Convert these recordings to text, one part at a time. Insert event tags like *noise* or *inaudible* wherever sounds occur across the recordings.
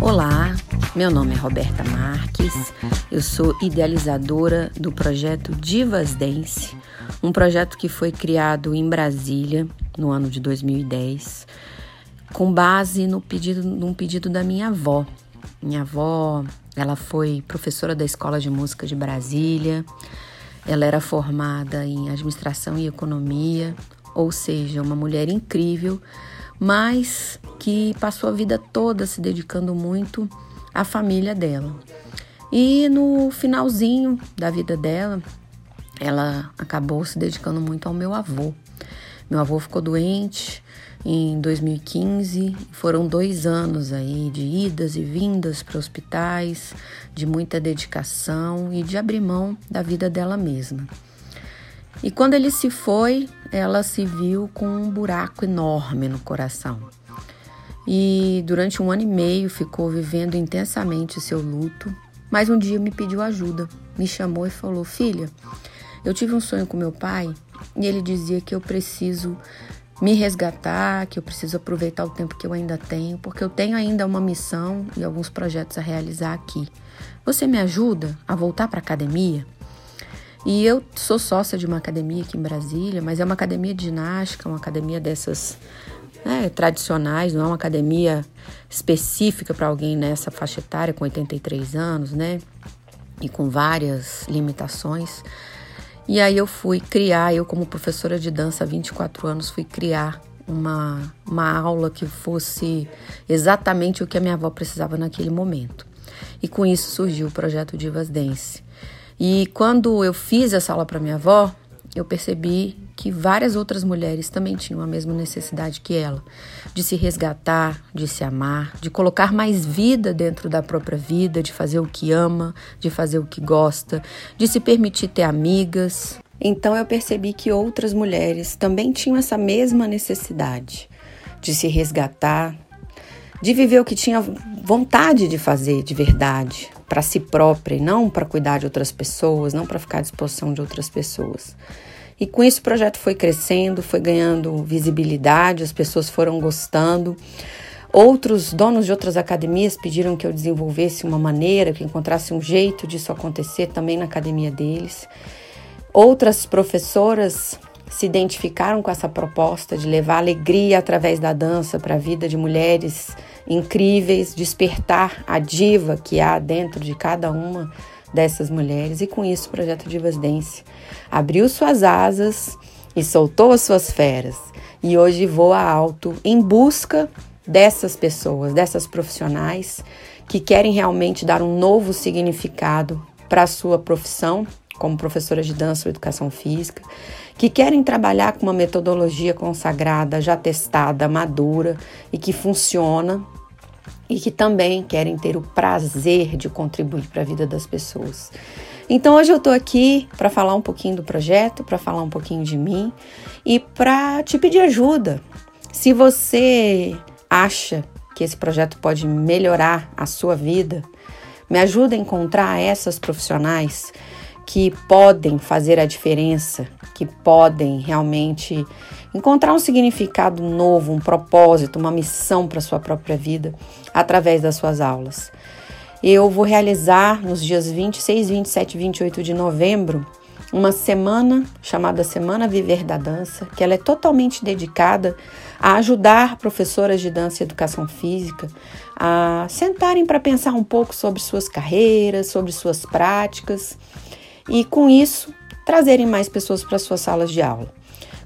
Olá, meu nome é Roberta Marques, eu sou idealizadora do projeto Divas Dance, um projeto que foi criado em Brasília no ano de 2010, com base no pedido, num pedido da minha avó. Minha avó, ela foi professora da Escola de Música de Brasília, ela era formada em administração e economia, ou seja, uma mulher incrível, mas que passou a vida toda se dedicando muito à família dela. E no finalzinho da vida dela, ela acabou se dedicando muito ao meu avô. Meu avô ficou doente em 2015. Foram dois anos aí de idas e vindas para hospitais, de muita dedicação e de abrir mão da vida dela mesma. E quando ele se foi, ela se viu com um buraco enorme no coração. E durante um ano e meio ficou vivendo intensamente seu luto, mas um dia me pediu ajuda, me chamou e falou: Filha, eu tive um sonho com meu pai e ele dizia que eu preciso me resgatar, que eu preciso aproveitar o tempo que eu ainda tenho, porque eu tenho ainda uma missão e alguns projetos a realizar aqui. Você me ajuda a voltar para a academia? E eu sou sócia de uma academia aqui em Brasília, mas é uma academia de ginástica, uma academia dessas né, tradicionais, não é uma academia específica para alguém nessa faixa etária com 83 anos, né? E com várias limitações. E aí eu fui criar, eu como professora de dança há 24 anos, fui criar uma, uma aula que fosse exatamente o que a minha avó precisava naquele momento. E com isso surgiu o projeto Divas Dance. E quando eu fiz essa aula para minha avó, eu percebi que várias outras mulheres também tinham a mesma necessidade que ela, de se resgatar, de se amar, de colocar mais vida dentro da própria vida, de fazer o que ama, de fazer o que gosta, de se permitir ter amigas. Então eu percebi que outras mulheres também tinham essa mesma necessidade de se resgatar, de viver o que tinha vontade de fazer de verdade, para si própria e não para cuidar de outras pessoas, não para ficar à disposição de outras pessoas. E com isso o projeto foi crescendo, foi ganhando visibilidade, as pessoas foram gostando. Outros donos de outras academias pediram que eu desenvolvesse uma maneira, que encontrasse um jeito disso acontecer também na academia deles. Outras professoras se identificaram com essa proposta de levar alegria através da dança para a vida de mulheres incríveis, despertar a diva que há dentro de cada uma dessas mulheres. E com isso o projeto Divas Dance abriu suas asas e soltou as suas feras. E hoje voa alto em busca dessas pessoas, dessas profissionais que querem realmente dar um novo significado para a sua profissão como professora de dança ou educação física, que querem trabalhar com uma metodologia consagrada, já testada, madura e que funciona e que também querem ter o prazer de contribuir para a vida das pessoas. Então hoje eu estou aqui para falar um pouquinho do projeto, para falar um pouquinho de mim e para te pedir ajuda. Se você acha que esse projeto pode melhorar a sua vida, me ajuda a encontrar essas profissionais que podem fazer a diferença, que podem realmente encontrar um significado novo, um propósito, uma missão para sua própria vida através das suas aulas. Eu vou realizar nos dias 26, 27 e 28 de novembro uma semana chamada Semana Viver da Dança, que ela é totalmente dedicada a ajudar professoras de dança e educação física a sentarem para pensar um pouco sobre suas carreiras, sobre suas práticas e, com isso, trazerem mais pessoas para suas salas de aula.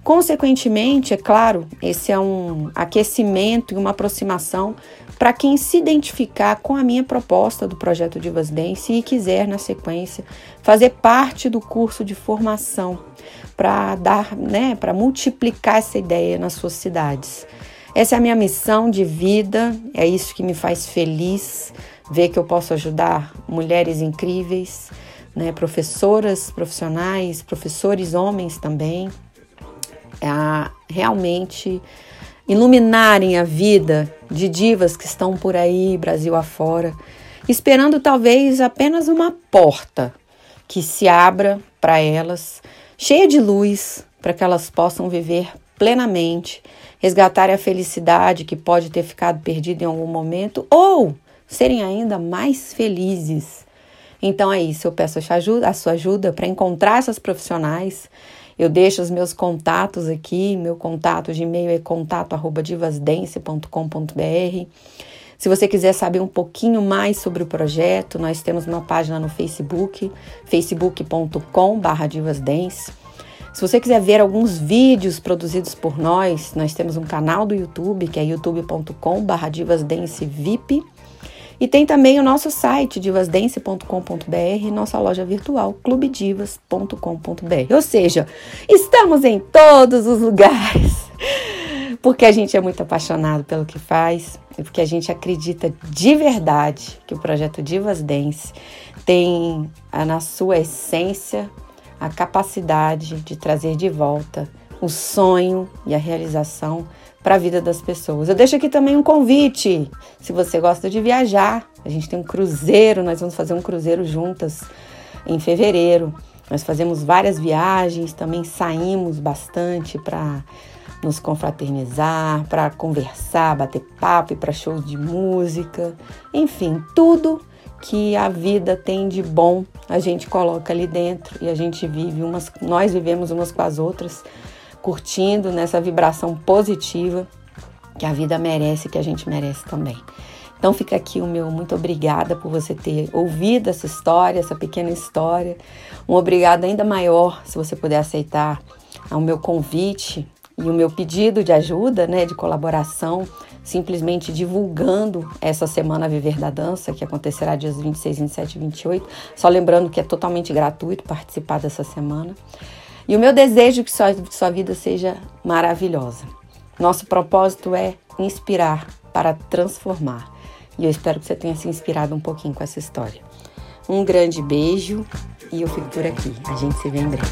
Consequentemente, é claro, esse é um aquecimento e uma aproximação para quem se identificar com a minha proposta do projeto Divas Dance e quiser, na sequência, fazer parte do curso de formação para dar, né, para multiplicar essa ideia nas suas cidades. Essa é a minha missão de vida, é isso que me faz feliz, ver que eu posso ajudar mulheres incríveis né, professoras profissionais, professores homens também, a realmente iluminarem a vida de divas que estão por aí, Brasil afora, esperando talvez apenas uma porta que se abra para elas, cheia de luz, para que elas possam viver plenamente, resgatarem a felicidade que pode ter ficado perdida em algum momento ou serem ainda mais felizes. Então é isso, eu peço a sua ajuda, para encontrar essas profissionais. Eu deixo os meus contatos aqui, meu contato de e-mail é contato@divasdance.com.br. Se você quiser saber um pouquinho mais sobre o projeto, nós temos uma página no Facebook, facebook.com/divasdance. Se você quiser ver alguns vídeos produzidos por nós, nós temos um canal do YouTube, que é youtube.com/divasdancevip. E tem também o nosso site divasdance.com.br e nossa loja virtual clubedivas.com.br. Ou seja, estamos em todos os lugares. *laughs* Porque a gente é muito apaixonado pelo que faz e porque a gente acredita de verdade que o projeto Divas Dance tem na sua essência a capacidade de trazer de volta o sonho e a realização para a vida das pessoas. Eu deixo aqui também um convite. Se você gosta de viajar, a gente tem um cruzeiro, nós vamos fazer um cruzeiro juntas em fevereiro. Nós fazemos várias viagens, também saímos bastante para nos confraternizar, para conversar, bater papo e para shows de música, enfim, tudo que a vida tem de bom, a gente coloca ali dentro e a gente vive umas, nós vivemos umas com as outras, curtindo nessa vibração positiva que a vida merece, que a gente merece também. Então fica aqui o meu muito obrigada por você ter ouvido essa história, essa pequena história. Um obrigado ainda maior se você puder aceitar o meu convite e o meu pedido de ajuda, né, de colaboração, simplesmente divulgando essa semana Viver da Dança, que acontecerá dias 26, 27 e 28. Só lembrando que é totalmente gratuito participar dessa semana. E o meu desejo é que sua, sua vida seja maravilhosa. Nosso propósito é inspirar para transformar. E eu espero que você tenha se inspirado um pouquinho com essa história. Um grande beijo e eu fico por aqui. A gente se vê em breve.